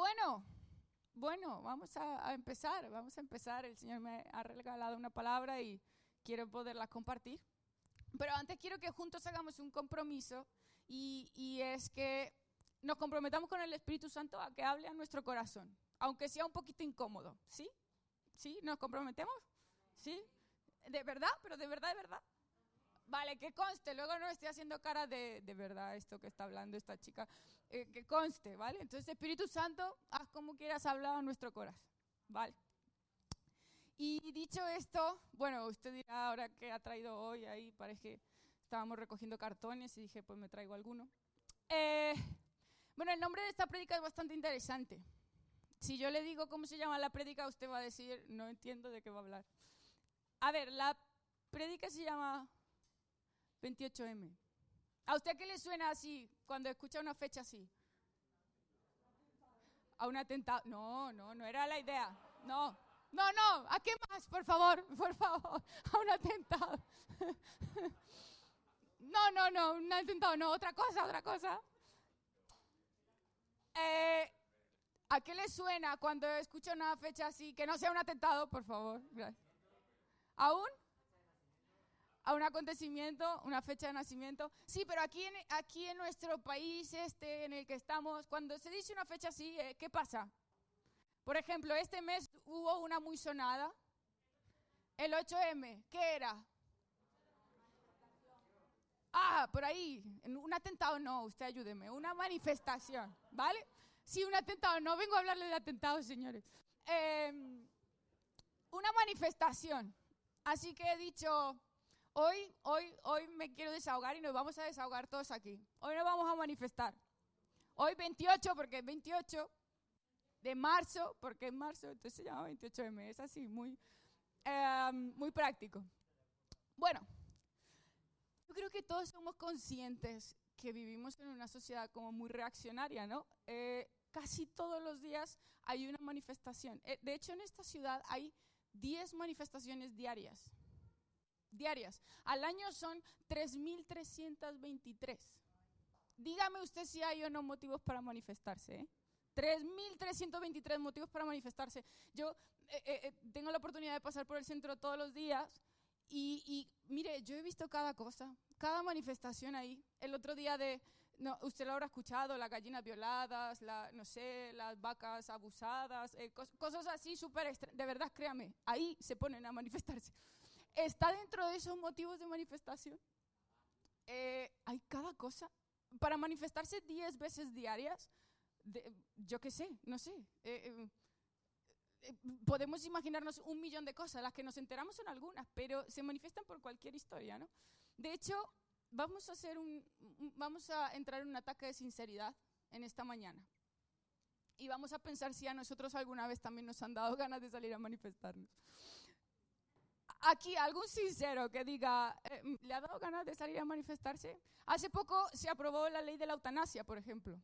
bueno, bueno, vamos a, empezar, vamos a empezar. El Señor me ha regalado una palabra y quiero poderla compartir. Pero antes quiero que juntos hagamos un compromiso y, y es que nos comprometamos con el Espíritu Santo a que hable a nuestro corazón, aunque sea un poquito incómodo, ¿sí? ¿Sí? ¿Nos comprometemos? ¿Sí? ¿De verdad? ¿Pero de verdad, de verdad? Vale, que conste, luego no estoy haciendo cara de, de verdad esto que está hablando esta chica, eh, que conste, ¿vale? Entonces, Espíritu Santo, haz como quieras hablar a nuestro corazón, ¿vale? Y dicho esto, bueno, usted dirá ahora que ha traído hoy, ahí parece que estábamos recogiendo cartones y dije, pues me traigo alguno. Eh, bueno, el nombre de esta prédica es bastante interesante. Si yo le digo cómo se llama la prédica, usted va a decir, no entiendo de qué va a hablar. A ver, la prédica se llama 28M. ¿A usted qué le suena así cuando escucha una fecha así? A un atentado. No, no, no era la idea. No, no, no. ¿A qué más? Por favor, por favor. A un atentado. No, no, no, un atentado, no. Otra cosa, otra cosa. Eh, ¿A qué le suena cuando escucha una fecha así? Que no sea un atentado, por favor. Gracias. ¿A un? A un acontecimiento, una fecha de nacimiento. Sí, pero aquí en, aquí en nuestro país este en el que estamos, cuando se dice una fecha así, eh, ¿qué pasa? Por ejemplo, este mes hubo una muy sonada, el 8M, ¿qué era? Ah, por ahí, un atentado no, usted ayúdeme, una manifestación, ¿vale? Sí, un atentado, no vengo a hablarle de atentados, señores. Eh, una manifestación. Así que he dicho, Hoy, hoy, hoy me quiero desahogar y nos vamos a desahogar todos aquí. Hoy nos vamos a manifestar. Hoy 28, porque es 28 de marzo, porque es marzo, entonces se llama 28M. Es así, muy, eh, muy práctico. Bueno, yo creo que todos somos conscientes que vivimos en una sociedad como muy reaccionaria, ¿no? Eh, casi todos los días hay una manifestación. Eh, de hecho, en esta ciudad hay 10 manifestaciones diarias diarias. Al año son 3.323. Dígame usted si hay o no motivos para manifestarse. ¿eh? 3.323 motivos para manifestarse. Yo eh, eh, eh, tengo la oportunidad de pasar por el centro todos los días y, mire, yo he visto cada cosa, cada manifestación ahí. El otro día de, usted lo habrá escuchado, las gallinas violadas, la, no sé, las vacas abusadas, cos, cosas así súper, de verdad, créame, ahí se ponen a manifestarse. ¿Está dentro de esos motivos de manifestación? Eh, hay cada cosa. Para manifestarse 10 veces diarias, yo qué sé, no sé. Eh, eh, podemos imaginarnos un millón de cosas. Las que nos enteramos son algunas, pero se manifiestan por cualquier historia, ¿no? De hecho, vamos a, hacer un, vamos a entrar en un ataque de sinceridad en esta mañana. Y vamos a pensar si a nosotros alguna vez también nos han dado ganas de salir a manifestarnos aquí algún sincero que diga, eh, ¿le ha dado ganas de salir a manifestarse? Hace poco se aprobó la ley de la eutanasia, por ejemplo.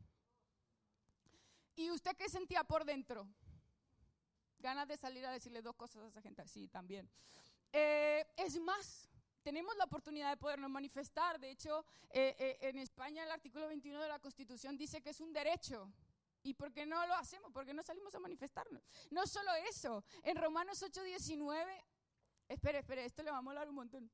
¿Y usted qué sentía por dentro? Ganas de salir a decirle dos cosas a esa gente. Sí, también. Eh, es más, tenemos la oportunidad de podernos manifestar. De hecho, eh, eh, en España el artículo 21 de la Constitución dice que es un derecho. ¿Y por qué no lo hacemos? ¿Por qué no salimos a manifestarnos? No solo eso, en Romanos 8:19 Espere, espere, esto le va a molar un montón.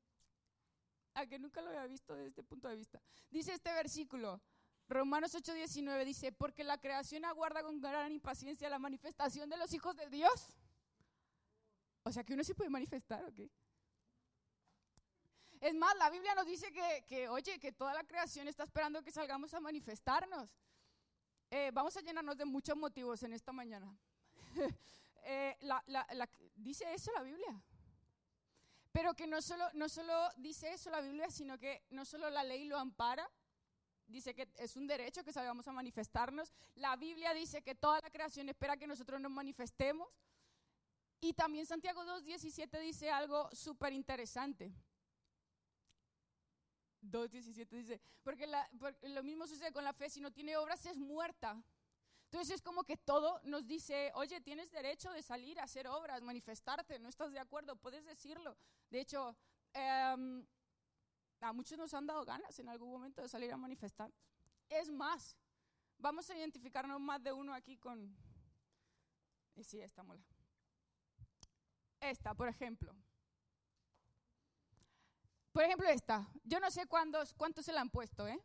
A que nunca lo había visto desde este punto de vista. Dice este versículo, Romanos 8:19, dice, porque la creación aguarda con gran impaciencia la manifestación de los hijos de Dios. O sea que uno sí puede manifestar, ¿ok? Es más, la Biblia nos dice que, que oye, que toda la creación está esperando que salgamos a manifestarnos. Eh, vamos a llenarnos de muchos motivos en esta mañana. eh, la, la, la, dice eso la Biblia. Pero que no solo, no solo dice eso la Biblia, sino que no solo la ley lo ampara, dice que es un derecho que salgamos a manifestarnos. La Biblia dice que toda la creación espera que nosotros nos manifestemos. Y también Santiago 2.17 dice algo súper interesante. 2.17 dice, porque, la, porque, lo mismo sucede con la fe, si no tiene obras es muerta. Entonces es como que todo nos dice, oye, tienes derecho de salir a hacer obras, manifestarte, no estás de acuerdo, puedes decirlo. De hecho, eh, a muchos nos han dado ganas en algún momento de salir a manifestar. Es más, vamos a identificarnos más de uno aquí con, Y sí, esta mola. Esta, por ejemplo. Por ejemplo, esta. Yo no sé cuántos, cuántos se la han puesto, ¿eh?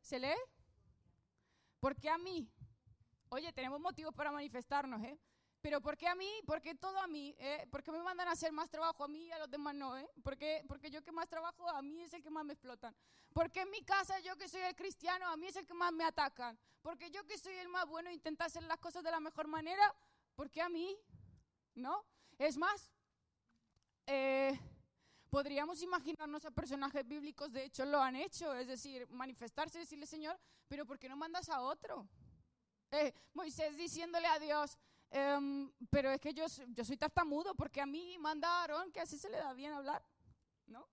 ¿Se lee? Porque a mí, oye, tenemos motivos para manifestarnos, ¿eh? Pero ¿por qué a mí? ¿Por qué todo a mí? ¿Eh? ¿Por qué me mandan a hacer más trabajo a mí y a los demás no? ¿eh? ¿Por qué? Porque yo que más trabajo, a mí es el que más me explotan. Porque en mi casa yo que soy el cristiano, a mí es el que más me atacan. Porque yo que soy el más bueno intenta hacer las cosas de la mejor manera, ¿por qué a mí? ¿No? Es más, eh, podríamos imaginarnos a personajes bíblicos, de hecho lo han hecho, es decir, manifestarse, decirle Señor, pero ¿por qué no mandas a otro? Eh, Moisés diciéndole a Dios, Em, pero es que yo, yo soy tartamudo porque a mí mandaron que así se le da bien hablar, ¿no?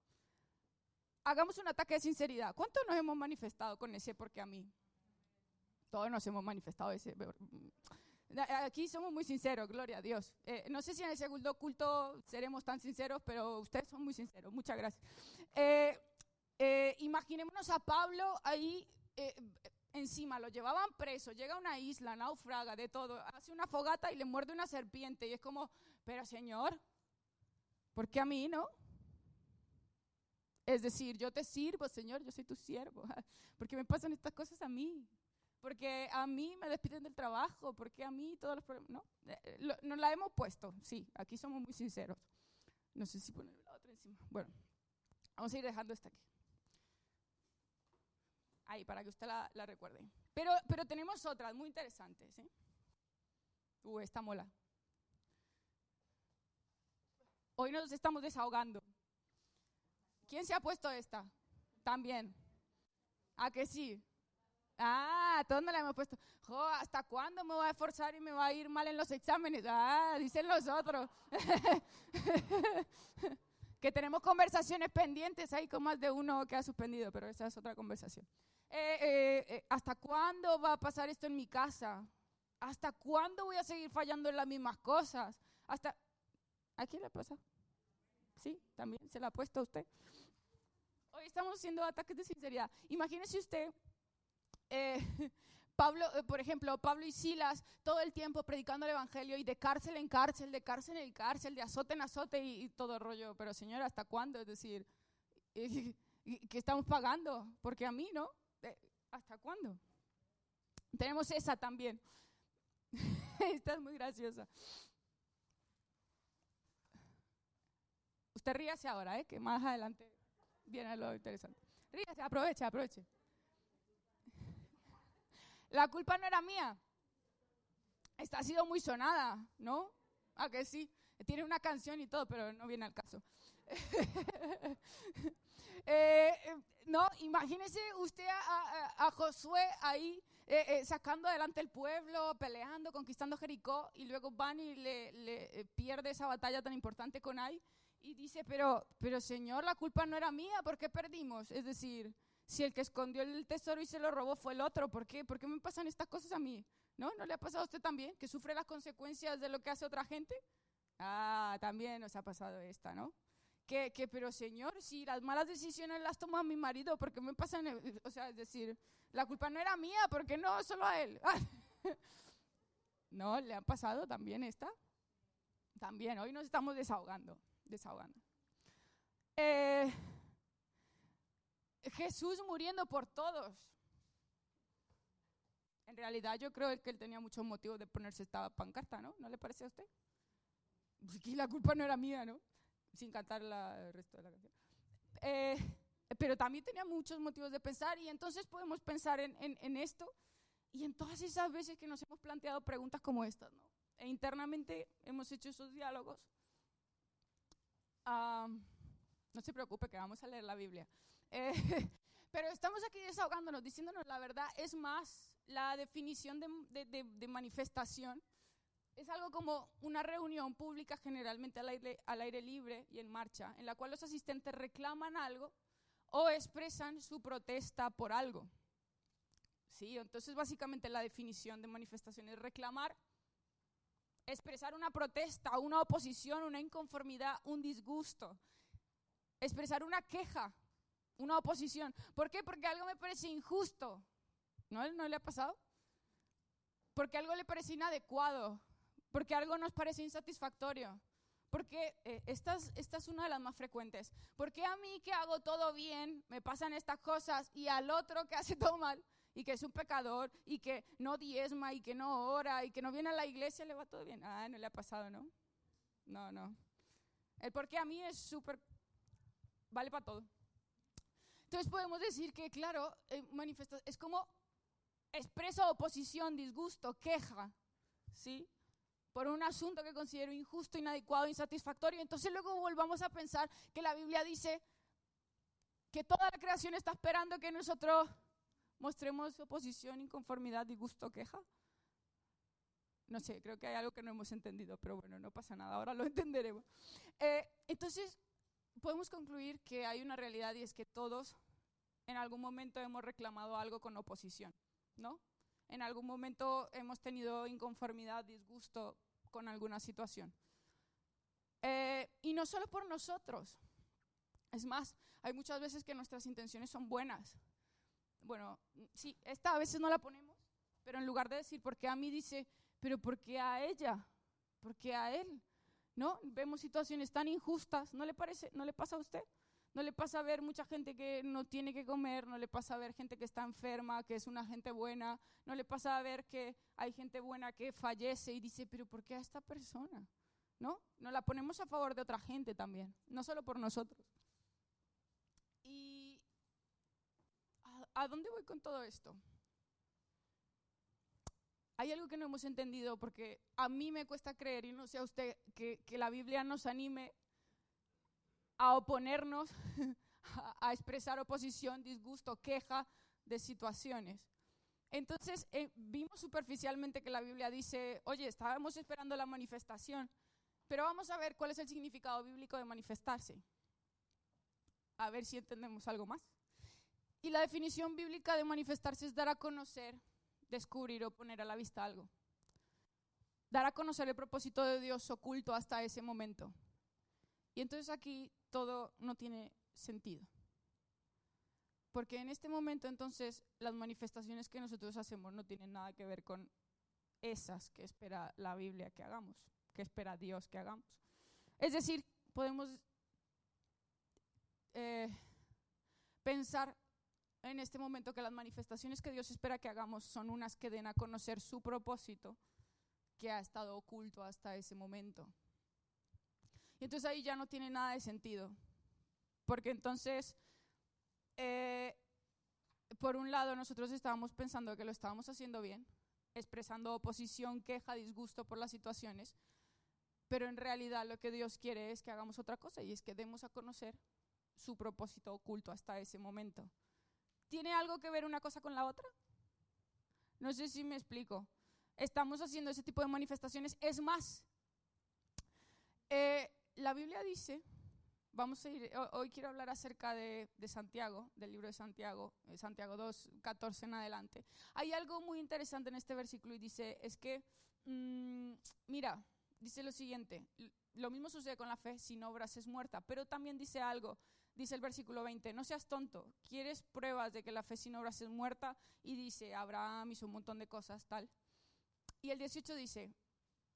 Hagamos un ataque de sinceridad. ¿Cuántos nos hemos manifestado con ese porque a mí? Todos nos hemos manifestado ese. Aquí somos muy sinceros, gloria a Dios. Eh, no sé si en el segundo culto seremos tan sinceros, pero ustedes son muy sinceros. Muchas gracias. Eh, eh, imaginémonos a Pablo ahí encima, lo llevaban preso, llega a una isla, naufraga, de todo, hace una fogata y le muerde una serpiente. Y es como, pero Señor, ¿por qué a mí no? Es decir, yo te sirvo, Señor, yo soy tu siervo. ¿Por qué me pasan estas cosas a mí? Porque a mí me despiden del trabajo, porque a mí todos los problemas. No, eh, nos la hemos puesto, sí, aquí somos muy sinceros. No sé si poner la otra encima. Bueno, vamos a ir dejando esta aquí ahí para que usted la, recuerde. Pero, pero tenemos otras muy interesantes. ¿eh? Uh, esta mola. Hoy nos estamos desahogando. ¿Quién se ha puesto esta? También. ¿A que sí? Ah, todos no la hemos puesto. ¿Hasta cuándo me voy a esforzar y me va a ir mal en los exámenes? Ah, dicen los otros. que tenemos conversaciones pendientes ahí con más de uno que ha suspendido, pero esa es otra conversación. Eh, eh, eh, ¿hasta cuándo va a pasar esto en mi casa? ¿Hasta cuándo voy a seguir fallando en las mismas cosas? ¿Hasta... ¿A quién le pasa? Sí, también se la ha puesto a usted. Hoy estamos haciendo ataques de sinceridad. Imagínese usted, Pablo, por ejemplo, Pablo y Silas todo el tiempo predicando el Evangelio y de cárcel en cárcel, de cárcel en cárcel, de azote en azote y, todo el rollo. Pero señor, ¿hasta cuándo? Es decir, ¿qué estamos pagando? Porque a mí, ¿no? ¿Hasta cuándo? Tenemos esa también. Esta es muy graciosa. Usted ríase ahora, ¿eh? que más adelante viene lo interesante. Ríase, aproveche, aproveche. La culpa no era mía. Esta ha sido muy sonada, ¿no? ¿A que sí? Tiene una canción y todo, pero no viene al caso. Eh, no, imagínese usted a, Josué ahí eh, eh, sacando adelante el pueblo, peleando, conquistando Jericó, y luego van y le, pierde esa batalla tan importante con Ai, y dice, pero, pero Señor, la culpa no era mía, ¿por qué perdimos? Es decir, si el que escondió el tesoro y se lo robó fue el otro, ¿por qué? ¿Por qué me pasan estas cosas a mí? ¿No? ¿No le ha pasado a usted también? ¿Que sufre las consecuencias de lo que hace otra gente? Ah, también nos ha pasado esta, ¿no? que, pero Señor, si las malas decisiones las toma mi marido, ¿por qué me pasan? O sea, es decir, la culpa no era mía, ¿por qué no solo a él? no, le ha pasado también esta. También, hoy nos estamos desahogando, desahogando. Eh, Jesús muriendo por todos. En realidad yo creo que él tenía muchos motivos de ponerse esta pancarta, ¿no? ¿No le parece a usted? Pues la culpa no era mía, ¿no? sin cantar el resto de la canción. Eh, pero también tenía muchos motivos de pensar y entonces podemos pensar en, en, esto y en todas esas veces que nos hemos planteado preguntas como estas, ¿no? E internamente hemos hecho esos diálogos. no se preocupe que vamos a leer la Biblia. Eh, pero estamos aquí desahogándonos, diciéndonos la verdad. Es más, la definición de, de, de manifestación es algo como una reunión pública generalmente al aire, al aire libre y en marcha, en la cual los asistentes reclaman algo o expresan su protesta por algo. Sí, entonces básicamente la definición de manifestación es reclamar, expresar una protesta, una oposición, una inconformidad, un disgusto, expresar una queja, una oposición. ¿Por qué? Porque algo me parece injusto. ¿No, ¿No le ha pasado? Porque algo le parece inadecuado porque algo nos parece insatisfactorio. Porque eh, esta, es, esta es una de las más frecuentes. Porque a mí que hago todo bien me pasan estas cosas y al otro que hace todo mal y que es un pecador y que no diezma y que no ora y que no viene a la iglesia le va todo bien? Ah, no le ha pasado, ¿no? No, no. El porque a mí es súper... vale para todo. Entonces podemos decir que, claro, eh, es como expreso oposición, disgusto, queja, ¿sí? por un asunto que considero injusto, inadecuado, insatisfactorio. Entonces luego volvamos a pensar que la Biblia dice que toda la creación está esperando que nosotros mostremos oposición, inconformidad, disgusto, queja. No sé, creo que hay algo que no hemos entendido, pero bueno, no pasa nada, ahora lo entenderemos. Eh, entonces, podemos concluir que hay una realidad y es que todos en algún momento hemos reclamado algo con oposición, ¿no? en algún momento hemos tenido inconformidad, disgusto con alguna situación. Eh, y no solo por nosotros. Es más, hay muchas veces que nuestras intenciones son buenas. Bueno, sí, esta a veces no la ponemos, pero en lugar de decir, ¿por qué a mí? Dice, pero ¿por qué a ella? ¿Por qué a él? ¿No? Vemos situaciones tan injustas, ¿no le parece? ¿No le pasa a usted? No le pasa a ver mucha gente que no tiene que comer, no le pasa a ver gente que está enferma, que es una gente buena, no le pasa a ver que hay gente buena que fallece y dice, pero ¿por qué a esta persona? ¿No? Nos la ponemos a favor de otra gente también, no solo por nosotros. ¿Y a, dónde voy con todo esto? Hay algo que no hemos entendido porque a mí me cuesta creer, y no sé a usted, que, la Biblia nos anime a oponernos, a expresar oposición, disgusto, queja de situaciones. Entonces, eh, vimos superficialmente que la Biblia dice, oye, estábamos esperando la manifestación, pero vamos a ver cuál es el significado bíblico de manifestarse. A ver si entendemos algo más. Y la definición bíblica de manifestarse es dar a conocer, descubrir o poner a la vista algo. Dar a conocer el propósito de Dios oculto hasta ese momento. Y entonces aquí todo no tiene sentido. Porque en este momento entonces las manifestaciones que nosotros hacemos no tienen nada que ver con esas que espera la Biblia que hagamos, que espera Dios que hagamos. Es decir, podemos eh, pensar en este momento que las manifestaciones que Dios espera que hagamos son unas que den a conocer su propósito que ha estado oculto hasta ese momento. Y entonces ahí ya no tiene nada de sentido. Porque entonces, eh, por un lado, nosotros estábamos pensando que lo estábamos haciendo bien, expresando oposición, queja, disgusto por las situaciones, pero en realidad lo que Dios quiere es que hagamos otra cosa y es que demos a conocer su propósito oculto hasta ese momento. ¿Tiene algo que ver una cosa con la otra? No sé si me explico. Estamos haciendo ese tipo de manifestaciones. Es más, eh, la Biblia dice, vamos a ir, hoy quiero hablar acerca de, Santiago, del libro de Santiago, eh, Santiago 2, 14 en adelante. Hay algo muy interesante en este versículo y dice, es que, mm, mira, dice lo siguiente, lo mismo sucede con la fe, sin obras es muerta, pero también dice algo, dice el versículo 20, no seas tonto, quieres pruebas de que la fe sin obras es muerta y dice, Abraham hizo un montón de cosas, tal. Y el 18 dice,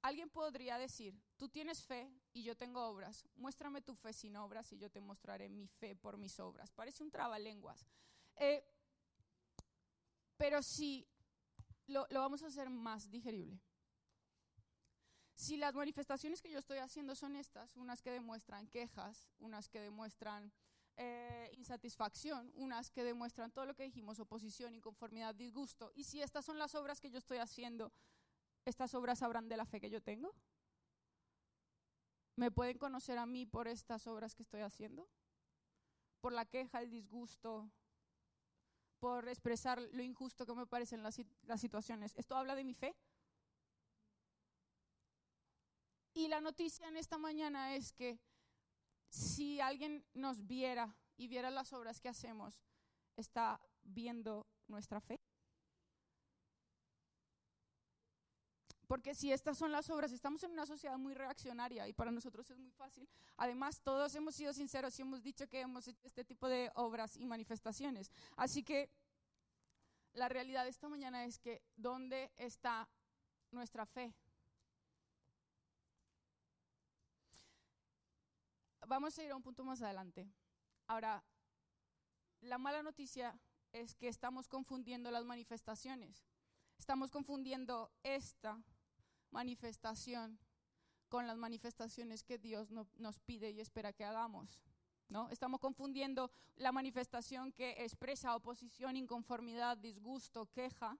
Alguien podría decir, tú tienes fe y yo tengo obras, muéstrame tu fe sin obras y yo te mostraré mi fe por mis obras. Parece un trabalenguas. Eh, pero si lo, lo vamos a hacer más digerible. Si las manifestaciones que yo estoy haciendo son estas, unas que demuestran quejas, unas que demuestran eh, insatisfacción, unas que demuestran todo lo que dijimos, oposición, inconformidad, disgusto, y si estas son las obras que yo estoy haciendo, ¿estas obras sabrán de la fe que yo tengo? ¿Me pueden conocer a mí por estas obras que estoy haciendo? Por la queja, el disgusto, por expresar lo injusto que me parecen las, las situaciones. ¿Esto habla de mi fe? Y la noticia en esta mañana es que si alguien nos viera y viera las obras que hacemos, está viendo nuestra fe. Porque si estas son las obras, estamos en una sociedad muy reaccionaria y para nosotros es muy fácil. Además, todos hemos sido sinceros y hemos dicho que hemos hecho este tipo de obras y manifestaciones. Así que la realidad de esta mañana es que ¿dónde está nuestra fe? Vamos a ir a un punto más adelante. Ahora, la mala noticia es que estamos confundiendo las manifestaciones. Estamos confundiendo esta manifestación con las manifestaciones que Dios nos pide y espera que hagamos. ¿no? Estamos confundiendo la manifestación que expresa oposición, inconformidad, disgusto, queja,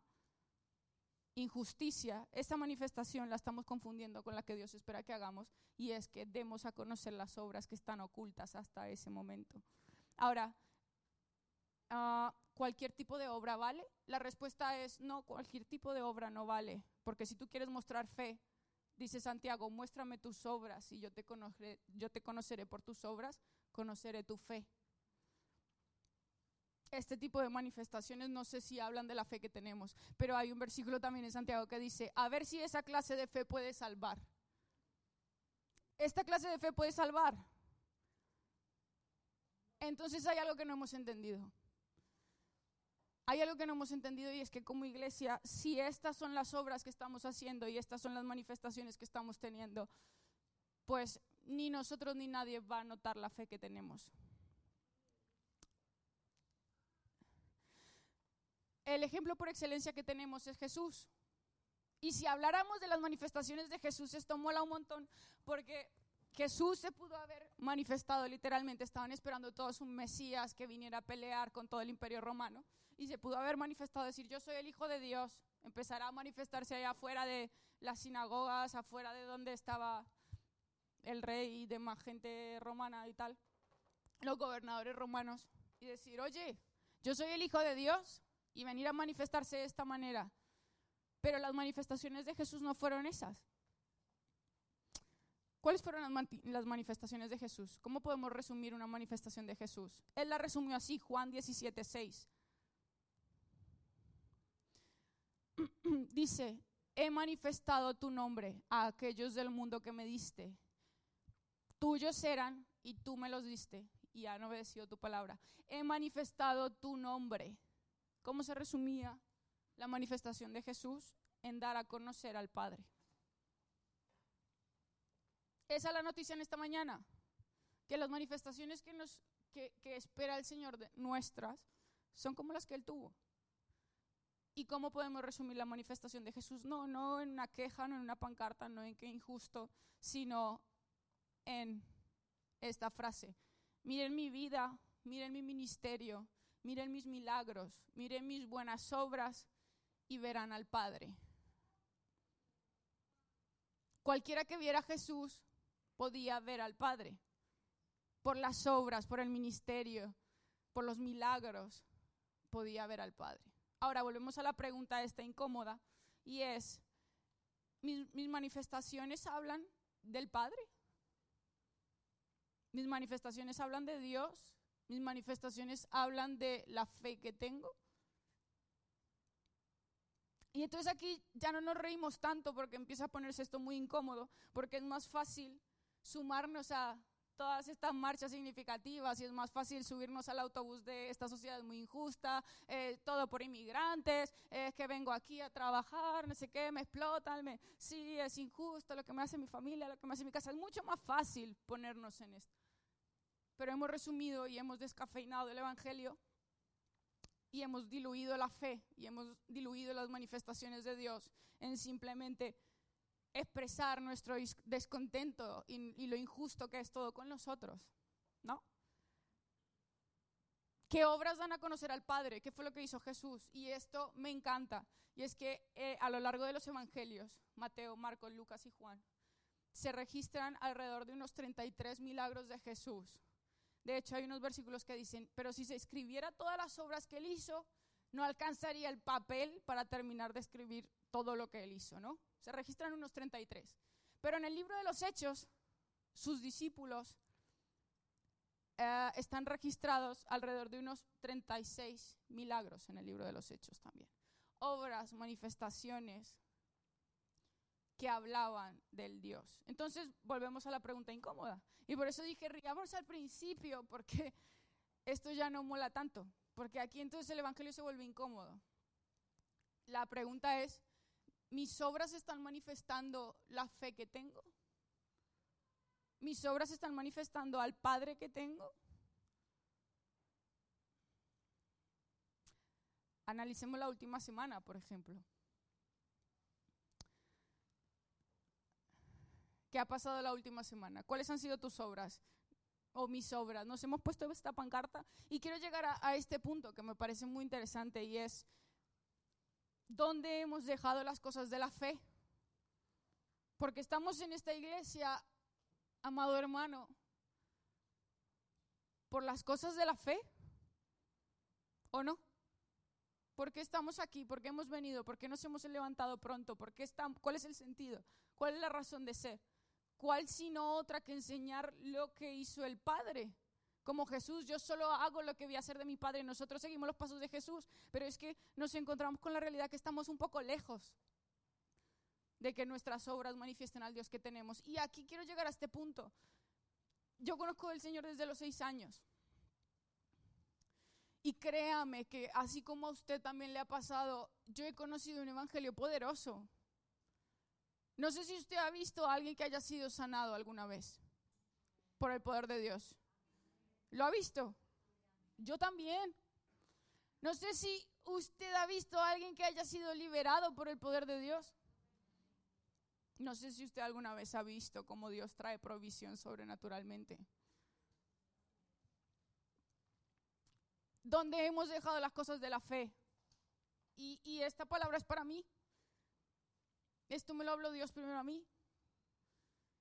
injusticia. Esa manifestación la estamos confundiendo con la que Dios espera que hagamos y es que demos a conocer las obras que están ocultas hasta ese momento. Ahora, ah, ¿cualquier tipo de obra vale? La respuesta es no, cualquier tipo de obra no vale, porque si tú quieres mostrar fe, dice Santiago, muéstrame tus obras y yo te, conoceré, yo te conoceré por tus obras, conoceré tu fe. Este tipo de manifestaciones no sé si hablan de la fe que tenemos, pero hay un versículo también en Santiago que dice, a ver si esa clase de fe puede salvar. ¿Esta clase de fe puede salvar? Entonces hay algo que no hemos entendido. Hay algo que no hemos entendido y es que como iglesia, si estas son las obras que estamos haciendo y estas son las manifestaciones que estamos teniendo, pues ni nosotros ni nadie va a notar la fe que tenemos. El ejemplo por excelencia que tenemos es Jesús. Y si habláramos de las manifestaciones de Jesús, esto mola un montón, porque Jesús se pudo haber manifestado literalmente, estaban esperando todos un Mesías que viniera a pelear con todo el imperio romano, y se pudo haber manifestado, decir, yo soy el Hijo de Dios, empezará a manifestarse allá afuera de las sinagogas, afuera de donde estaba el rey y demás gente romana y tal, los gobernadores romanos, y decir, oye, yo soy el Hijo de Dios, y venir a manifestarse de esta manera. Pero las manifestaciones de Jesús no fueron esas. ¿Cuáles fueron las, manifestaciones de Jesús? ¿Cómo podemos resumir una manifestación de Jesús? Él la resumió así, Juan 17, 6. Dice, he manifestado tu nombre a aquellos del mundo que me diste. Tuyos eran y tú me los diste y han obedecido tu palabra. He manifestado tu nombre. ¿Cómo se resumía la manifestación de Jesús? En dar a conocer al Padre. Esa es la noticia en esta mañana, que las manifestaciones que, nos, que, espera el Señor de nuestras son como las que Él tuvo. ¿Y cómo podemos resumir la manifestación de Jesús? No, no en una queja, no en una pancarta, no en que injusto, sino en esta frase. Miren mi vida, miren mi ministerio, miren mis milagros, miren mis buenas obras y verán al Padre. Cualquiera que viera a Jesús podía ver al Padre. Por las obras, por el ministerio, por los milagros, podía ver al Padre. Ahora volvemos a la pregunta esta incómoda y es, ¿mis, mis manifestaciones hablan del Padre? ¿Mis manifestaciones hablan de Dios? ¿Mis manifestaciones hablan de la fe que tengo? Y entonces aquí ya no nos reímos tanto porque empieza a ponerse esto muy incómodo, porque es más fácil sumarnos a todas estas marchas significativas y es más fácil subirnos al autobús de esta sociedad muy injusta, eh, todo por inmigrantes, es que vengo aquí a trabajar, no sé qué, me explotan, me, sí, es injusto lo que me hace mi familia, lo que me hace mi casa. Es mucho más fácil ponernos en esto. Pero hemos resumido y hemos descafeinado el Evangelio y hemos diluido la fe y hemos diluido las manifestaciones de Dios en simplemente expresar nuestro descontento y, lo injusto que es todo con nosotros, ¿no? ¿Qué obras dan a conocer al Padre? ¿Qué fue lo que hizo Jesús? Y esto me encanta. Y es que eh, a lo largo de los evangelios, Mateo, Marcos, Lucas y Juan, se registran alrededor de unos 33 milagros de Jesús. De hecho, hay unos versículos que dicen, pero si se escribiera todas las obras que él hizo, no alcanzaría el papel para terminar de escribir todo lo que él hizo, ¿no? Se registran unos 33. Pero en el libro de los Hechos, sus discípulos eh, están registrados alrededor de unos 36 milagros en el libro de los Hechos también. Obras, manifestaciones que hablaban del Dios. Entonces volvemos a la pregunta incómoda. Y por eso dije, riamos al principio, porque esto ya no mola tanto. Porque aquí entonces el Evangelio se vuelve incómodo. La pregunta es, ¿mis obras están manifestando la fe que tengo? mis obras están manifestando al Padre que tengo. Analicemos la última semana, por ejemplo. ¿Qué ha pasado la última semana? ¿Cuáles han sido tus obras? O mis obras. Nos hemos puesto esta pancarta y quiero llegar a, a este punto que me parece muy interesante y es, ¿dónde hemos dejado las cosas de la fe? Porque estamos en esta iglesia, amado hermano, por las cosas de la fe, ¿o no? ¿Por qué estamos aquí? ¿Por qué hemos venido? ¿Por qué nos hemos levantado pronto? ¿Por qué estamos? ¿Cuál es el sentido? ¿Cuál es la razón de ser? ¿Cuál sino otra que enseñar lo que hizo el Padre? Como Jesús, yo solo hago lo que voy a hacer de mi Padre. Nosotros seguimos los pasos de Jesús, pero es que nos encontramos con la realidad que estamos un poco lejos de que nuestras obras manifiesten al Dios que tenemos. Y aquí quiero llegar a este punto. Yo conozco al Señor desde los seis años. Y créame que así como a usted también le ha pasado, yo he conocido un evangelio poderoso. No sé si usted ha visto a alguien que haya sido sanado alguna vez por el poder de Dios. ¿Lo ha visto? Yo también. No sé si usted ha visto a alguien que haya sido liberado por el poder de Dios. No sé si usted alguna vez ha visto cómo Dios trae provisión sobrenaturalmente. donde hemos dejado las cosas de la fe. Y, esta palabra es para mí. Esto me lo habló Dios primero a mí.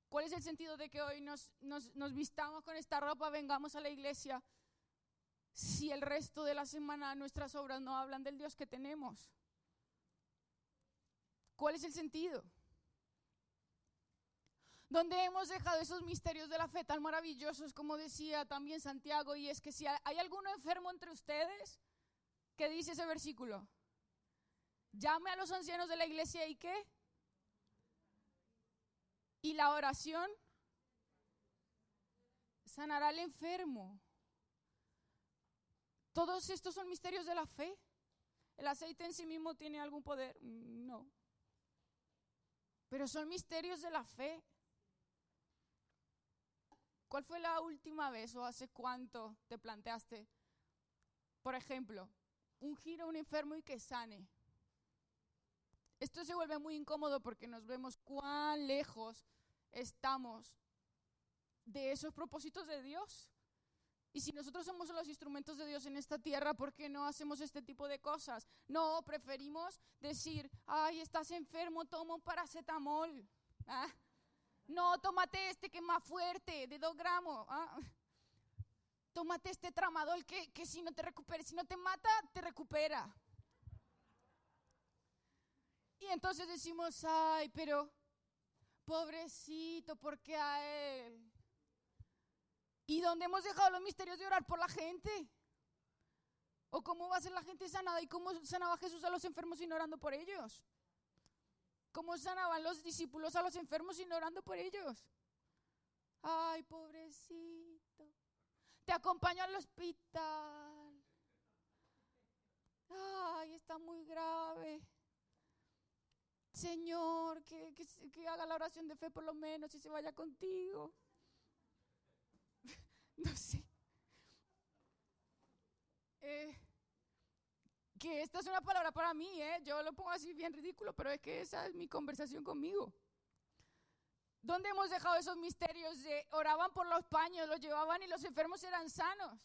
¿Cuál es el sentido de que hoy nos, nos, vistamos con esta ropa, vengamos a la iglesia, si el resto de la semana nuestras obras no hablan del Dios que tenemos? ¿Cuál es el sentido? donde hemos dejado esos misterios de la fe tan maravillosos, como decía también Santiago, y es que si hay alguno enfermo entre ustedes, ¿qué dice ese versículo? Llame a los ancianos de la iglesia y qué? Y la oración sanará al enfermo. Todos estos son misterios de la fe. ¿El aceite en sí mismo tiene algún poder? No. Pero son misterios de la fe. ¿Cuál fue la última vez o hace cuánto te planteaste, por ejemplo, un giro a un enfermo y que sane? Esto se vuelve muy incómodo porque nos vemos cuán lejos estamos de esos propósitos de Dios. Y si nosotros somos los instrumentos de Dios en esta tierra, ¿por qué no hacemos este tipo de cosas? No, preferimos decir, ay, estás enfermo, toma un paracetamol. ¿Ah? No, tómate este que es más fuerte, de dos gramos. Ah. Tómate este tramadol que, que si no te recupera, si no te mata, te recupera. Y entonces decimos, ay, pero pobrecito, ¿por qué a él? ¿Y dónde hemos dejado los misterios de orar por la gente? ¿O cómo va a ser la gente sanada? ¿Y cómo sanaba Jesús a los enfermos sin orando por ellos? ¿Cómo sanaban los discípulos a los enfermos sin orando por ellos? Ay, pobrecito. Te acompaño al hospital. Ay, está muy grave. Señor, que, que, haga la oración de fe por lo menos y se vaya contigo. no sé. Eh, que esta es una palabra para mí, ¿eh? yo lo pongo así bien ridículo, pero es que esa es mi conversación conmigo. ¿Dónde hemos dejado esos misterios de oraban por los paños, los llevaban y los enfermos eran sanos?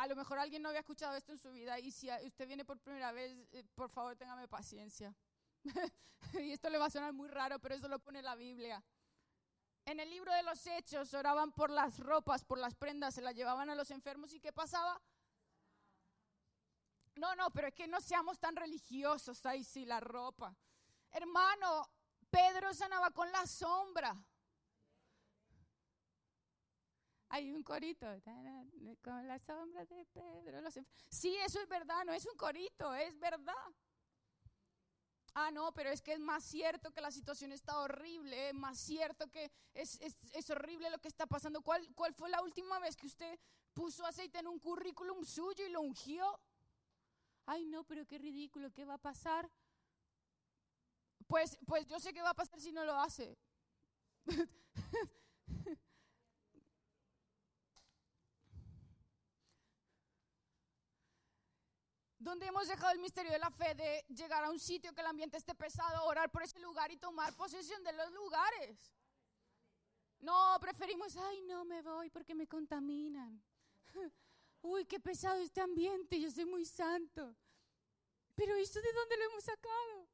A lo mejor alguien no había escuchado esto en su vida y si usted viene por primera vez, eh, por favor téngame paciencia. y esto le va a sonar muy raro, pero eso lo pone la Biblia. En el libro de los Hechos oraban por las ropas, por las prendas, se las llevaban a los enfermos y ¿qué pasaba? No, no, pero es que no seamos tan religiosos. Ahí sí, la ropa. Hermano, Pedro sanaba con la sombra. Hay un corito, con la sombra de Pedro. Sí, eso es verdad, no es un corito, es verdad. Ah, no, pero es que es más cierto que la situación está horrible, es más cierto que es, es, horrible lo que está pasando. ¿Cuál, ¿Cuál fue la última vez que usted puso aceite en un currículum suyo y lo ungió? ay no, pero qué ridículo, ¿qué va a pasar? Pues, pues yo sé qué va a pasar si no lo hace. donde hemos dejado el misterio de la fe de llegar a un sitio que el ambiente esté pesado, orar por ese lugar y tomar posesión de los lugares. No, preferimos, ay, no me voy porque me contaminan. Uy, qué pesado este ambiente, yo soy muy santo. Pero ¿esto de dónde lo hemos sacado?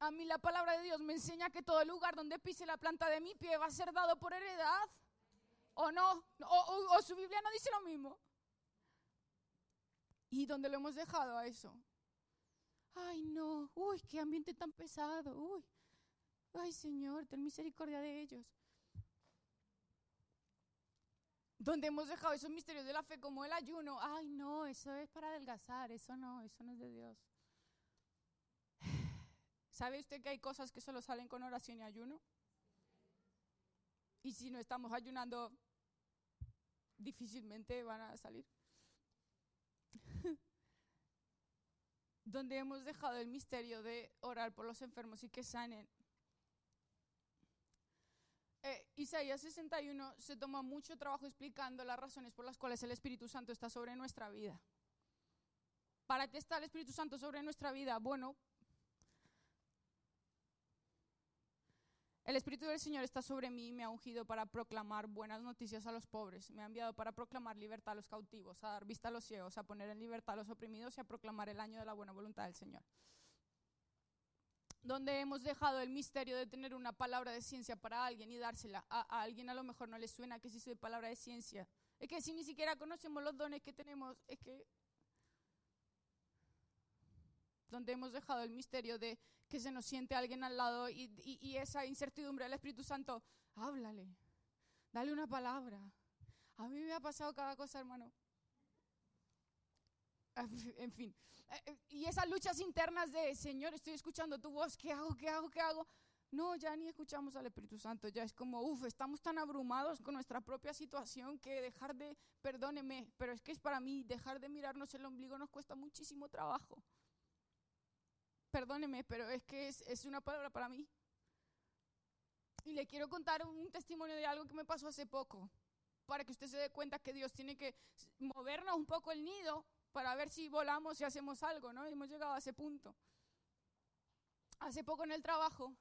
A mí la palabra de Dios me enseña que todo lugar donde pise la planta de mi pie va a ser dado por heredad. ¿O no? ¿O, o su Biblia no dice lo mismo? ¿Y dónde lo hemos dejado a eso? Ay, no. Uy, qué ambiente tan pesado. Uy. Ay, Señor, ten misericordia de ellos. Donde hemos dejado esos misterios de la fe como el ayuno. Ay, no, eso es para adelgazar. Eso no, eso no es de Dios. ¿Sabe usted que hay cosas que solo salen con oración y ayuno? Y si no estamos ayunando, difícilmente van a salir. Donde hemos dejado el misterio de orar por los enfermos y que sanen. Eh, Isaías 61 se toma mucho trabajo explicando las razones por las cuales el Espíritu Santo está sobre nuestra vida. ¿Para qué está el Espíritu Santo sobre nuestra vida? Bueno, El Espíritu del Señor está sobre mí y me ha ungido para proclamar buenas noticias a los pobres. Me ha enviado para proclamar libertad a los cautivos, a dar vista a los ciegos, a poner en libertad a los oprimidos y a proclamar el año de la buena voluntad del Señor. Donde hemos dejado el misterio de tener una palabra de ciencia para alguien y dársela a, alguien a lo mejor no le suena que si de palabra de ciencia. Es que si ni siquiera conocemos los dones que tenemos, es que donde hemos dejado el misterio de que se nos siente alguien al lado y, esa incertidumbre del Espíritu Santo, háblale, dale una palabra. A mí me ha pasado cada cosa, hermano. En fin, eh, eh, y esas luchas internas de, Señor, estoy escuchando tu voz, ¿qué hago, qué hago, qué hago? No, ya ni escuchamos al Espíritu Santo, ya es como, uff, estamos tan abrumados con nuestra propia situación que dejar de, perdóneme, pero es que es para mí, dejar de mirarnos el ombligo nos cuesta muchísimo trabajo perdóneme, pero es que es, una palabra para mí. Y le quiero contar un testimonio de algo que me pasó hace poco, para que usted se dé cuenta que Dios tiene que movernos un poco el nido para ver si volamos y hacemos algo, ¿no? hemos llegado a ese punto. Hace poco en el trabajo,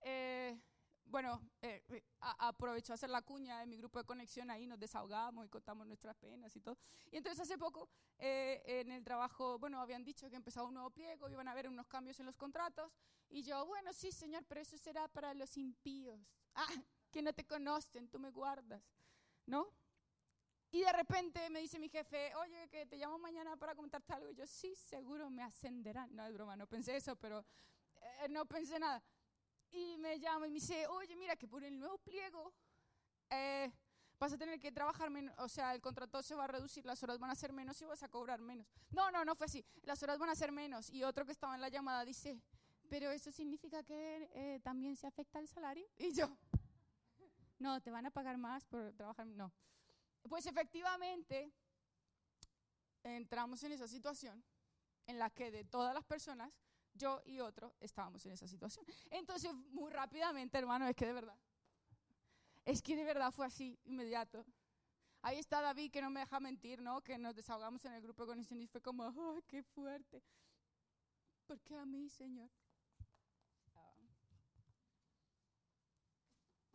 eh, bueno, eh, eh aprovecho a hacer la cuña en mi grupo de conexión, ahí nos desahogamos y contamos nuestras penas y todo. Y entonces hace poco eh, en el trabajo, bueno, habían dicho que empezaba un nuevo pliego, iban a haber unos cambios en los contratos, y yo, bueno, sí, señor, pero eso será para los impíos. Ah, que no te conocen, tú me guardas, ¿no? Y de repente me dice mi jefe, oye, que te llamo mañana para comentarte algo. Y yo, sí, seguro me ascenderán. No, es broma, no pensé eso, pero eh, no pensé nada y me llama y me dice, oye, mira que por el nuevo pliego eh, vas a tener que trabajar menos, o sea, el contrato se va a reducir, las horas van a ser menos y vas a cobrar menos. No, no, no fue así, las horas van a ser menos. Y otro que estaba en la llamada dice, pero eso significa que eh, también se afecta el salario. Y yo, no, te van a pagar más por trabajar, no. Pues efectivamente, entramos en esa situación en la que de todas las personas yo y otro estábamos en esa situación. Entonces, muy rápidamente, hermano, es que de verdad, es que de verdad fue así, inmediato. Ahí está David, que no me deja mentir, ¿no? Que nos desahogamos en el grupo con y fue como, ¡ay, qué fuerte! ¿Por qué a mí, Señor?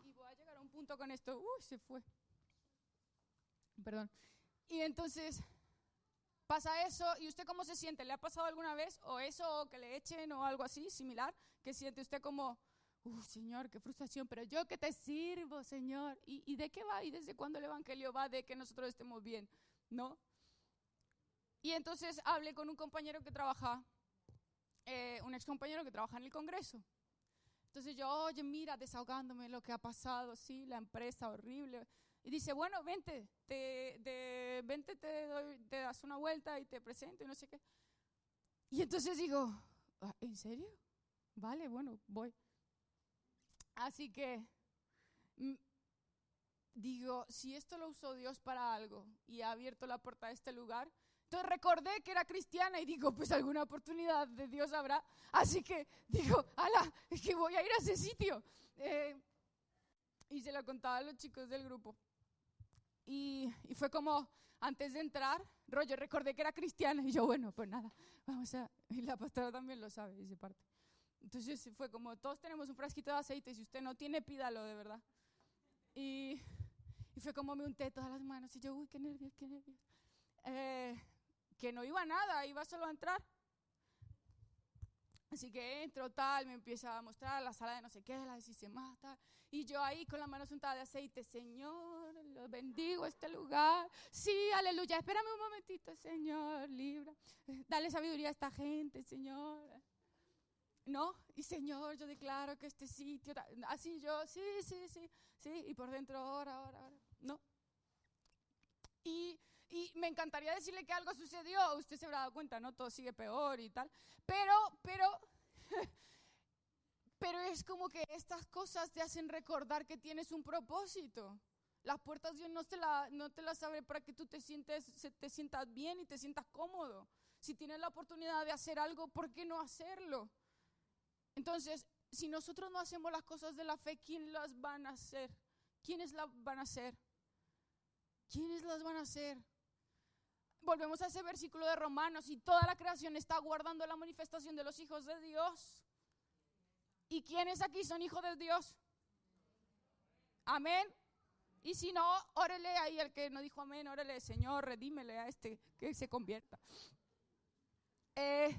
Y voy a llegar a un punto con esto, ¡uy, se fue! Perdón. Y entonces pasa eso y usted cómo se siente, ¿le ha pasado alguna vez o eso o que le echen o algo así similar? Que siente usted como, uh, Señor, qué frustración, pero yo que te sirvo, Señor. ¿Y, ¿Y, de qué va? ¿Y desde cuándo el Evangelio va de que nosotros estemos bien? ¿No? Y entonces hablé con un compañero que trabaja, eh, un ex compañero que trabaja en el Congreso. Entonces yo, oye, mira, desahogándome lo que ha pasado, sí, la empresa horrible. Y dice, bueno, vente, te, vente, te, doy, te das una vuelta y te presento y no sé qué. Y entonces digo, ah, ¿en serio? Vale, bueno, voy. Así que mm, digo, si esto lo usó Dios para algo y ha abierto la puerta a este lugar, Entonces recordé que era cristiana y digo, pues alguna oportunidad de Dios habrá. Así que digo, ala, es que voy a ir a ese sitio. Eh, y se lo contaba a los chicos del grupo. Y, y, fue como, antes de entrar, rollo, recordé que era cristiana. Y yo, bueno, pues nada, vamos a... Y la pastora también lo sabe, dice parte. Entonces fue como, todos tenemos un frasquito de aceite, si usted no tiene, pídalo, de verdad. Y, y fue como me unté todas las manos y yo, uy, qué nervios, qué nervios. Eh, que no iba a nada, iba solo a entrar. Así que entro tal, me empieza a mostrar la sala de no sé qué, la de si se mata. Y yo ahí con la mano untadas de aceite, Señor, lo bendigo este lugar. Sí, aleluya, espérame un momentito, Señor, libra. Dale sabiduría a esta gente, Señor. ¿No? Y Señor, yo declaro que este sitio, así yo, sí, sí, sí, sí. Y por dentro, ahora, ahora, ahora. No. Y y me encantaría decirle que algo sucedió, usted se habrá dado cuenta, ¿no? Todo sigue peor y tal. Pero, pero, pero es como que estas cosas te hacen recordar que tienes un propósito. Las puertas Dios no te, la, no te las abre para que tú te, sientes, te sientas bien y te sientas cómodo. Si tienes la oportunidad de hacer algo, ¿por qué no hacerlo? Entonces, si nosotros no hacemos las cosas de la fe, ¿quién las van a hacer? ¿Quiénes las van a hacer? ¿Quiénes las van a hacer? Volvemos a ese versículo de Romanos y toda la creación está guardando la manifestación de los hijos de Dios. ¿Y quiénes aquí son hijos de Dios? Amén. Y si no, órele ahí el que no dijo amén, órele, Señor, redímele a este que se convierta. Eh,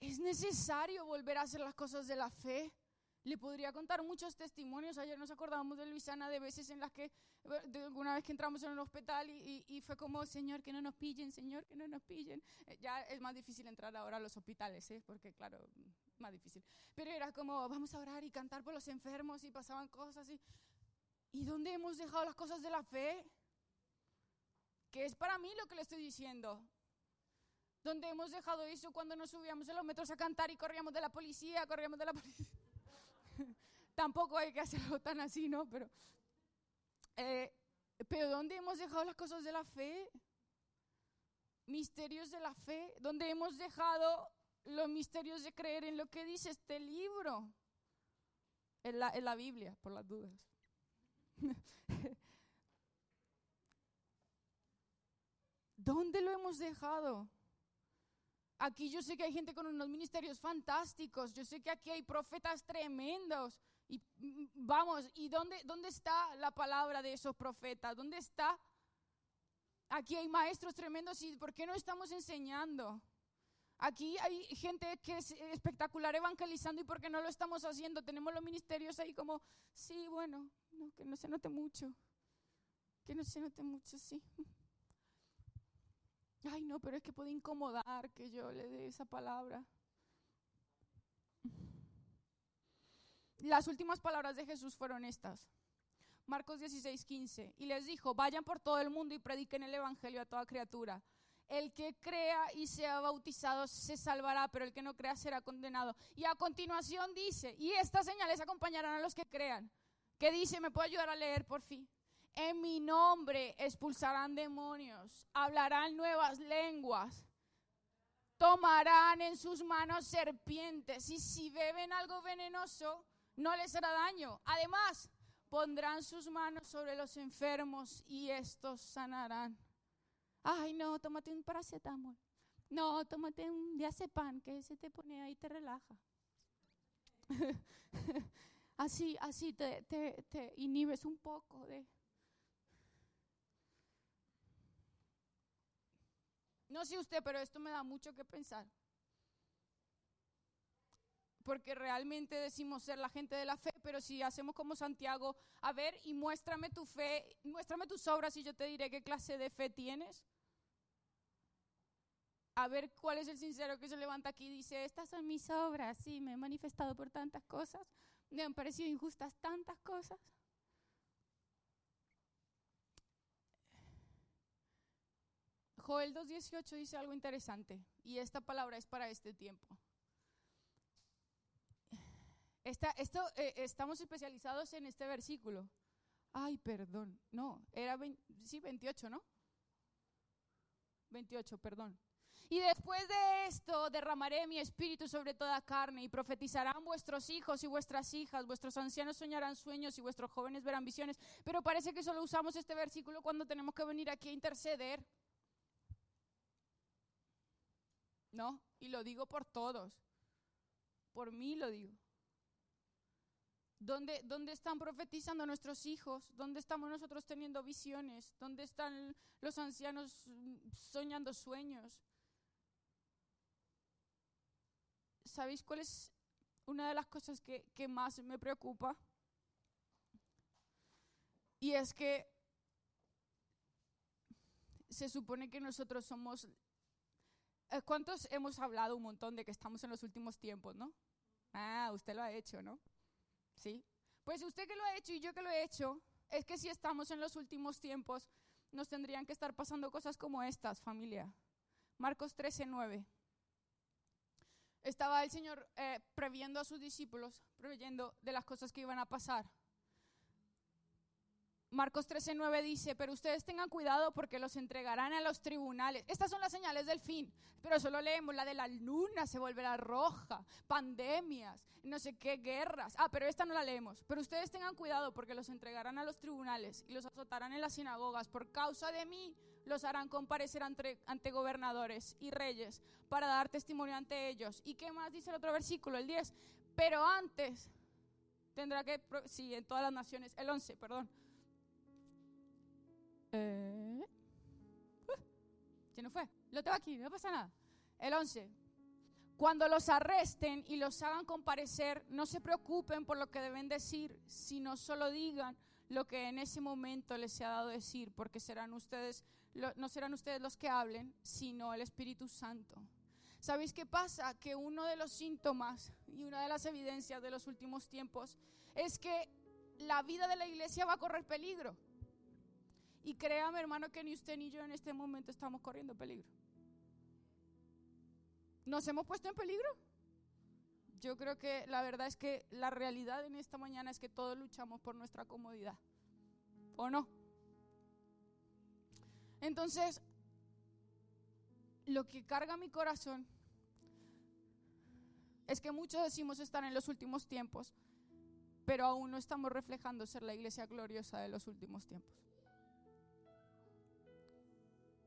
es necesario volver a hacer las cosas de la fe. Le podría contar muchos testimonios. Ayer nos acordábamos de Luisana de veces en las que, de alguna vez que entramos en un hospital y, y, fue como, Señor, que no nos pillen, Señor, que no nos pillen. Eh, ya es más difícil entrar ahora a los hospitales, ¿eh? porque claro, más difícil. Pero era como, vamos a orar y cantar por los enfermos y pasaban cosas. Y, ¿Y dónde hemos dejado las cosas de la fe? Que es para mí lo que le estoy diciendo. ¿Dónde hemos dejado eso cuando nos subíamos en los metros a cantar y corríamos de la policía, corríamos de la policía? Tampoco hay que hacerlo tan así, ¿no? Pero, eh, pero ¿dónde hemos dejado las cosas de la fe? Misterios de la fe. ¿Dónde hemos dejado los misterios de creer en lo que dice este libro? En la, en la Biblia, por las dudas. ¿Dónde lo hemos dejado? Aquí yo sé que hay gente con unos ministerios fantásticos, yo sé que aquí hay profetas tremendos. Y mm, vamos, ¿y dónde, dónde está la palabra de esos profetas? ¿Dónde está? Aquí hay maestros tremendos y ¿por qué no estamos enseñando? Aquí hay gente que es espectacular evangelizando y ¿por qué no lo estamos haciendo? Tenemos los ministerios ahí como, sí, bueno, que no se note mucho. Que no se note mucho, sí. Ay, no, pero es que puede incomodar que yo le dé esa palabra. Las últimas palabras de Jesús fueron estas. Marcos 16, 15. Y les dijo, vayan por todo el mundo y prediquen el Evangelio a toda criatura. El que crea y sea bautizado se salvará, pero el que no crea será condenado. Y a continuación dice, y estas señales acompañarán a los que crean. ¿Qué dice? ¿Me puede ayudar a leer por fin? En mi nombre expulsarán demonios, hablarán nuevas lenguas, tomarán en sus manos serpientes y si beben algo venenoso no les hará daño. Además, pondrán sus manos sobre los enfermos y estos sanarán. Ay, no, tómate un paracetamol. No, tómate un diazepam que se te pone ahí y te relaja. así, así te, te, te inhibes un poco de, No sé usted, pero esto me da mucho que pensar. Porque realmente decimos ser la gente de la fe, pero si hacemos como Santiago, a ver y muéstrame tu fe, muéstrame tus obras y yo te diré qué clase de fe tienes. A ver cuál es el sincero que se levanta aquí y dice, estas son mis obras, sí, me he manifestado por tantas cosas, me han parecido injustas tantas cosas. Joel 2.18 dice algo interesante y esta palabra es para este tiempo. esto, eh, estamos especializados en este versículo. Ay, perdón. No, era sí, 28, ¿no? 28, perdón. Y después de esto derramaré mi espíritu sobre toda carne y profetizarán vuestros hijos y vuestras hijas, vuestros ancianos soñarán sueños y vuestros jóvenes verán visiones. Pero parece que solo usamos este versículo cuando tenemos que venir aquí a interceder. No, y lo digo por todos. Por mí lo digo. ¿Dónde, ¿Dónde, están profetizando nuestros hijos? ¿Dónde estamos nosotros teniendo visiones? ¿Dónde están los ancianos soñando sueños? ¿Sabéis cuál es una de las cosas que, que más me preocupa? Y es que se supone que nosotros somos... Eh, ¿Cuántos hemos hablado un montón de que estamos en los últimos tiempos, no? Ah, usted lo ha hecho, ¿no? ¿sí? Pues usted que lo ha hecho y yo que lo he hecho, es que si estamos en los últimos tiempos, nos tendrían que estar pasando cosas como estas, familia. Marcos 13, 9. Estaba el Señor eh, previendo a sus discípulos, preveyendo de las cosas que iban a pasar. Marcos 13:9 dice, pero ustedes tengan cuidado porque los entregarán a los tribunales. Estas son las señales del fin, pero solo leemos la de la luna se volverá roja, pandemias, no sé qué, guerras. Ah, pero esta no la leemos. Pero ustedes tengan cuidado porque los entregarán a los tribunales y los azotarán en las sinagogas. Por causa de mí los harán comparecer ante, ante gobernadores y reyes para dar testimonio ante ellos. ¿Y qué más dice el otro versículo, el 10? Pero antes tendrá que, sí, en todas las naciones, el 11, perdón eh, uh, no fue? Lo tengo aquí, no pasa nada. El 11. Cuando los arresten y los hagan comparecer, no se preocupen por lo que deben decir, sino solo digan lo que en ese momento les se ha dado decir, porque serán ustedes, no serán ustedes los que hablen, sino el Espíritu Santo. ¿Sabéis qué pasa? Que uno de los síntomas y una de las evidencias de los últimos tiempos es que la vida de la iglesia va a correr peligro. Y créame, hermano, que ni usted ni yo en este momento estamos corriendo peligro. ¿Nos hemos puesto en peligro? Yo creo que la verdad es que la realidad en esta mañana es que todos luchamos por nuestra comodidad. ¿O no? Entonces, lo que carga mi corazón es que muchos decimos estar en los últimos tiempos, pero aún no estamos reflejando ser la iglesia gloriosa de los últimos tiempos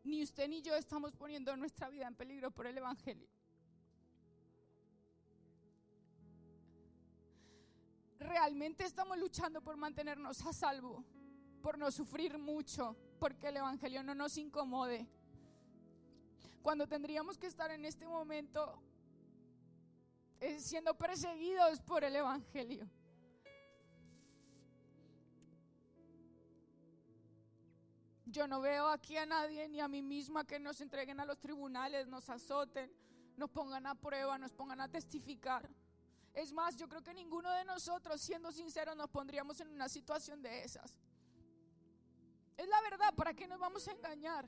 ni usted ni yo estamos poniendo nuestra vida en peligro por el Evangelio. Realmente estamos luchando por mantenernos a salvo, por no sufrir mucho, porque el Evangelio no nos incomode. Cuando tendríamos que estar en este momento eh, siendo perseguidos por el Evangelio. Yo no veo aquí a nadie ni a mí misma que nos entreguen a los tribunales, nos azoten, nos pongan a prueba, nos pongan a testificar. Es más, yo creo que ninguno de nosotros, siendo sinceros, nos pondríamos en una situación de esas. Es la verdad, ¿para qué nos vamos a engañar?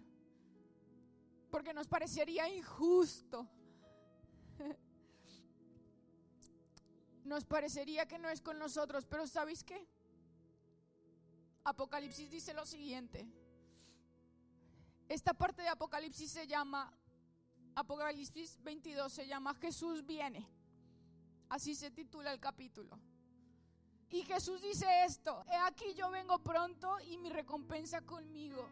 Porque nos parecería injusto. Nos parecería que no es con nosotros, pero ¿sabéis qué? Apocalipsis dice lo siguiente. Esta parte de Apocalipsis se llama, Apocalipsis 22 se llama Jesús viene. Así se titula el capítulo. Y Jesús dice esto, he aquí yo vengo pronto y mi recompensa conmigo,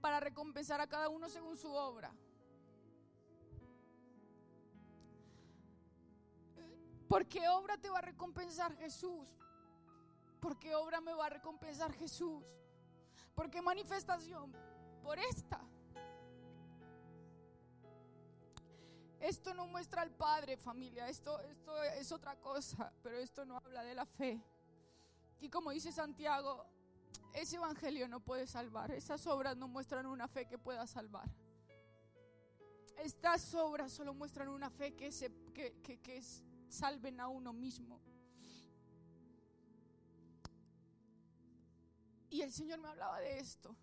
para recompensar a cada uno según su obra. ¿Por qué obra te va a recompensar Jesús? ¿Por qué obra me va a recompensar Jesús? ¿Por qué manifestación? Por esta. Esto no muestra al Padre, familia, esto, esto es otra cosa, pero esto no habla de la fe. Y como dice Santiago, ese evangelio no puede salvar, esas obras no muestran una fe que pueda salvar. Estas obras solo muestran una fe que, se, que, que, que salven a uno mismo. Y el Señor me hablaba de esto.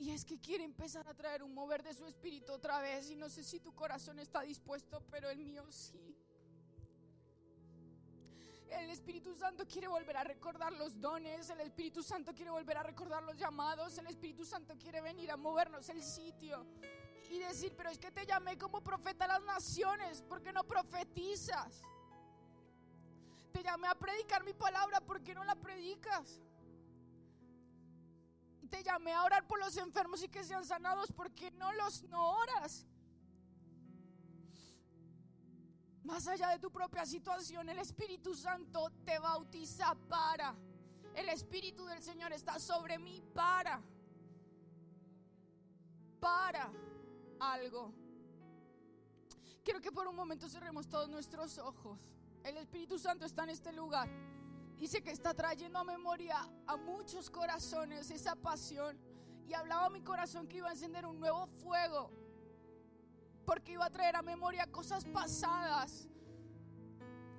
Y es que quiere empezar a traer un mover de su espíritu otra vez. Y no sé si tu corazón está dispuesto, pero el mío sí. El Espíritu Santo quiere volver a recordar los dones, el Espíritu Santo quiere volver a recordar los llamados, el Espíritu Santo quiere venir a movernos el sitio y decir, pero es que te llamé como profeta a las naciones, ¿por qué no profetizas? Te llamé a predicar mi palabra, ¿por qué no la predicas? Te llamé a orar por los enfermos y que sean sanados, ¿por qué no los no oras? Más allá de tu propia situación, el Espíritu Santo te bautiza para. El Espíritu del Señor está sobre mí para. Para algo. Quiero que por un momento cerremos todos nuestros ojos. El Espíritu Santo está en este lugar. Dice que está trayendo a memoria a muchos corazones esa pasión. Y hablaba a mi corazón que iba a encender un nuevo fuego. Porque iba a traer a memoria cosas pasadas.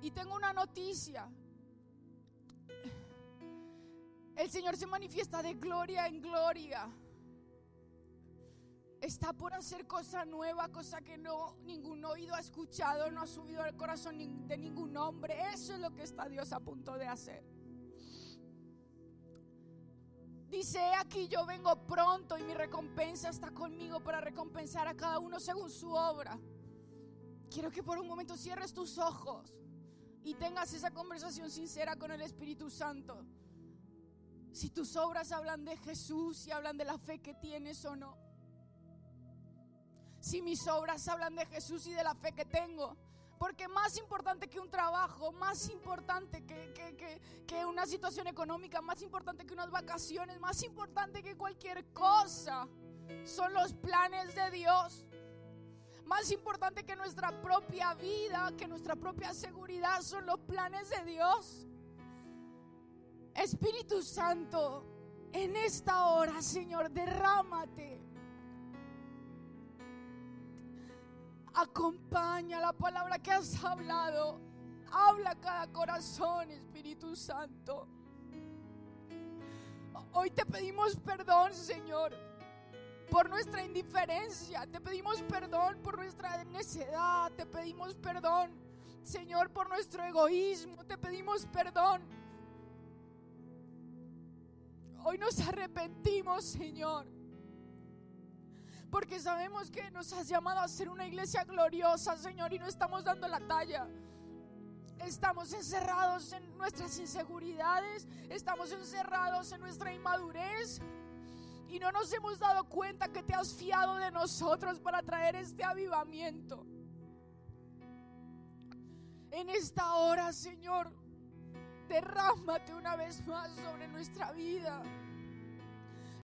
Y tengo una noticia. El Señor se manifiesta de gloria en gloria está por hacer cosa nueva, cosa que no ningún oído ha escuchado, no ha subido al corazón de ningún hombre. Eso es lo que está Dios a punto de hacer. Dice, aquí yo vengo pronto y mi recompensa está conmigo para recompensar a cada uno según su obra. Quiero que por un momento cierres tus ojos y tengas esa conversación sincera con el Espíritu Santo. Si tus obras hablan de Jesús y hablan de la fe que tienes o no si mis obras hablan de Jesús y de la fe que tengo. Porque más importante que un trabajo, más importante que, que, una situación económica, más importante que unas vacaciones, más importante que cualquier cosa, son los planes de Dios. Más importante que nuestra propia vida, que nuestra propia seguridad, son los planes de Dios. Espíritu Santo, en esta hora, Señor, derrámate Acompaña la palabra que has hablado. Habla cada corazón, Espíritu Santo. Hoy te pedimos perdón, Señor, por nuestra indiferencia. Te pedimos perdón por nuestra necedad. Te pedimos perdón, Señor, por nuestro egoísmo. Te pedimos perdón. Hoy nos arrepentimos, Señor porque sabemos que nos has llamado a ser una iglesia gloriosa, Señor, y no estamos dando la talla. Estamos encerrados en nuestras inseguridades, estamos encerrados en nuestra inmadurez y no nos hemos dado cuenta que te has fiado de nosotros para traer este avivamiento. En esta hora, Señor, derrámate una vez más sobre nuestra vida.